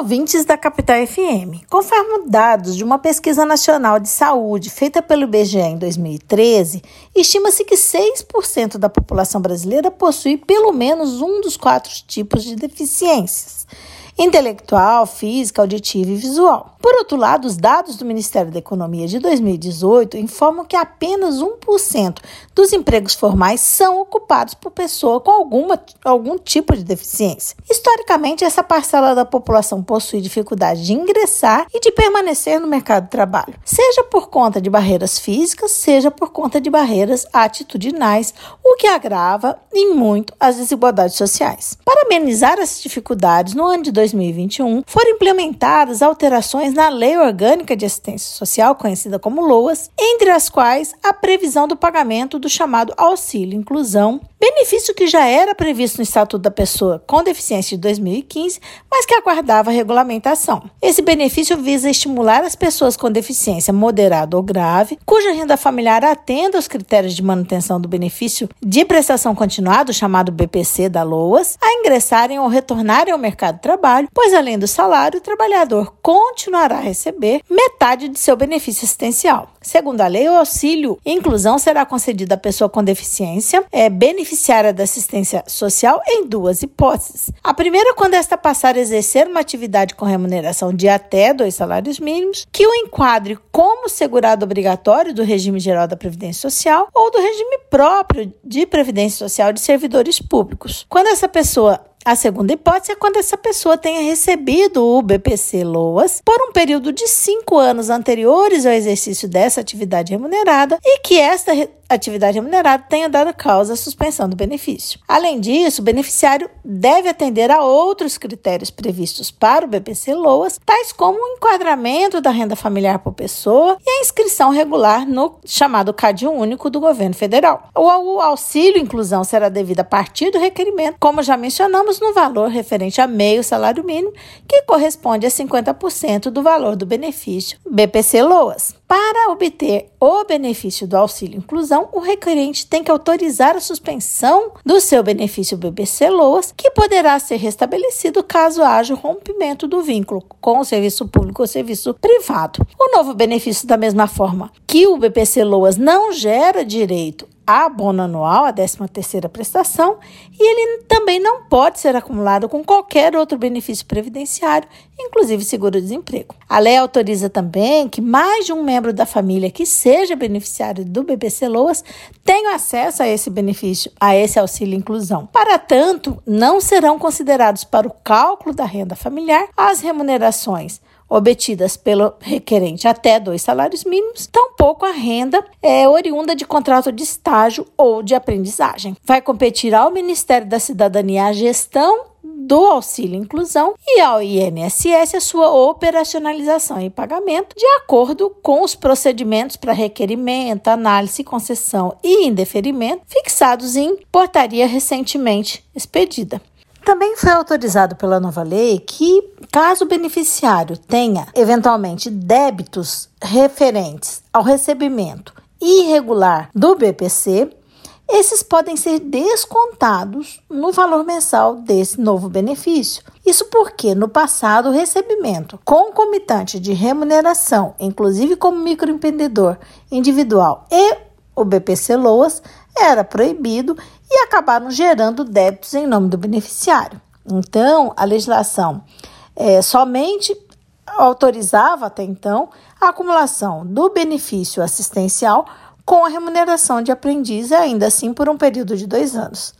ouvintes da Capital FM. Conforme dados de uma pesquisa nacional de saúde feita pelo IBGE em 2013, estima-se que 6% da população brasileira possui pelo menos um dos quatro tipos de deficiências intelectual, física, auditiva e visual. Por outro lado, os dados do Ministério da Economia de 2018 informam que apenas 1% dos empregos formais são ocupados por pessoa com alguma, algum tipo de deficiência. Historicamente, essa parcela da população possui dificuldade de ingressar e de permanecer no mercado de trabalho, seja por conta de barreiras físicas, seja por conta de barreiras atitudinais, o que agrava em muito as desigualdades sociais. Para amenizar essas dificuldades, no ano de 2021, foram implementadas alterações na Lei Orgânica de Assistência Social, conhecida como LOAS, entre as quais a previsão do pagamento do chamado Auxílio Inclusão, benefício que já era previsto no Estatuto da Pessoa com Deficiência de 2015, mas que aguardava regulamentação. Esse benefício visa estimular as pessoas com deficiência moderada ou grave, cuja renda familiar atenda aos critérios de manutenção do benefício de prestação continuada, chamado BPC da LOAS, a ingressarem ou retornarem ao mercado de trabalho pois além do salário, o trabalhador continuará a receber metade de seu benefício assistencial. Segundo a lei, o auxílio inclusão será concedido à pessoa com deficiência, é beneficiária da assistência social em duas hipóteses. A primeira, quando esta passar a exercer uma atividade com remuneração de até dois salários mínimos, que o enquadre como segurado obrigatório do regime geral da Previdência Social ou do regime próprio de Previdência Social de servidores públicos. Quando essa pessoa a segunda hipótese é quando essa pessoa tenha recebido o BPC LOAS por um período de cinco anos anteriores ao exercício dessa atividade remunerada e que esta atividade remunerada tenha dado causa à suspensão do benefício. Além disso, o beneficiário deve atender a outros critérios previstos para o BPC LOAS, tais como o enquadramento da renda familiar por pessoa e a inscrição regular no chamado CAD único do governo federal. O auxílio inclusão será devido a partir do requerimento, como já mencionamos, no valor referente a meio salário mínimo, que corresponde a 50% do valor do benefício BPC LOAS. Para obter o benefício do auxílio inclusão, o requerente tem que autorizar a suspensão do seu benefício BBC LOAS, que poderá ser restabelecido caso haja o rompimento do vínculo com o serviço público ou serviço privado. O novo benefício, da mesma forma que o BPC LOAS não gera direito abono anual, a 13ª prestação, e ele também não pode ser acumulado com qualquer outro benefício previdenciário, inclusive seguro-desemprego. A lei autoriza também que mais de um membro da família que seja beneficiário do BBC LOAS tenha acesso a esse benefício, a esse auxílio inclusão. Para tanto, não serão considerados para o cálculo da renda familiar as remunerações obtidas pelo requerente até dois salários mínimos, tampouco a renda é oriunda de contrato de estágio ou de aprendizagem. Vai competir ao Ministério da Cidadania a gestão do auxílio inclusão e ao INSS a sua operacionalização e pagamento de acordo com os procedimentos para requerimento, análise, concessão e indeferimento fixados em portaria recentemente expedida. Também foi autorizado pela nova lei que, caso o beneficiário tenha eventualmente débitos referentes ao recebimento irregular do BPC, esses podem ser descontados no valor mensal desse novo benefício. Isso porque, no passado, o recebimento concomitante de remuneração, inclusive como microempreendedor individual e o BPC LOAS, era proibido e acabaram gerando débitos em nome do beneficiário. Então, a legislação é, somente autorizava até então a acumulação do benefício assistencial com a remuneração de aprendiz, ainda assim por um período de dois anos.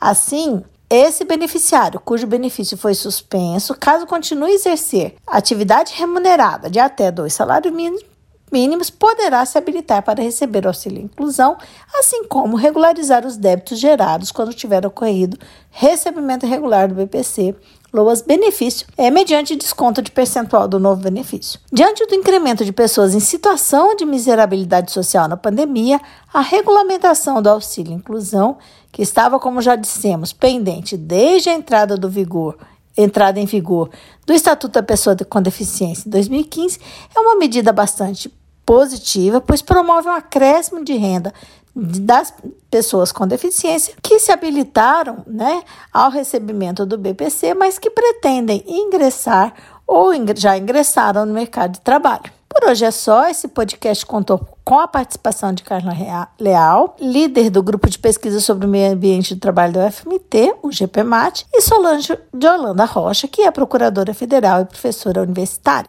Assim, esse beneficiário, cujo benefício foi suspenso, caso continue a exercer atividade remunerada de até dois salários mínimos, mínimos poderá se habilitar para receber auxílio inclusão, assim como regularizar os débitos gerados quando tiver ocorrido recebimento irregular do BPC, LOAS benefício, é mediante desconto de percentual do novo benefício. Diante do incremento de pessoas em situação de miserabilidade social na pandemia, a regulamentação do auxílio inclusão, que estava, como já dissemos, pendente desde a entrada do vigor entrada em vigor do Estatuto da Pessoa com Deficiência em 2015 é uma medida bastante positiva, pois promove um acréscimo de renda das pessoas com deficiência que se habilitaram né, ao recebimento do BPC, mas que pretendem ingressar ou já ingressaram no mercado de trabalho. Por hoje é só. Esse podcast contou com a participação de Carla Leal, líder do grupo de pesquisa sobre o meio ambiente de trabalho do FMT, o GPMAT, e Solange de Holanda Rocha, que é procuradora federal e professora universitária.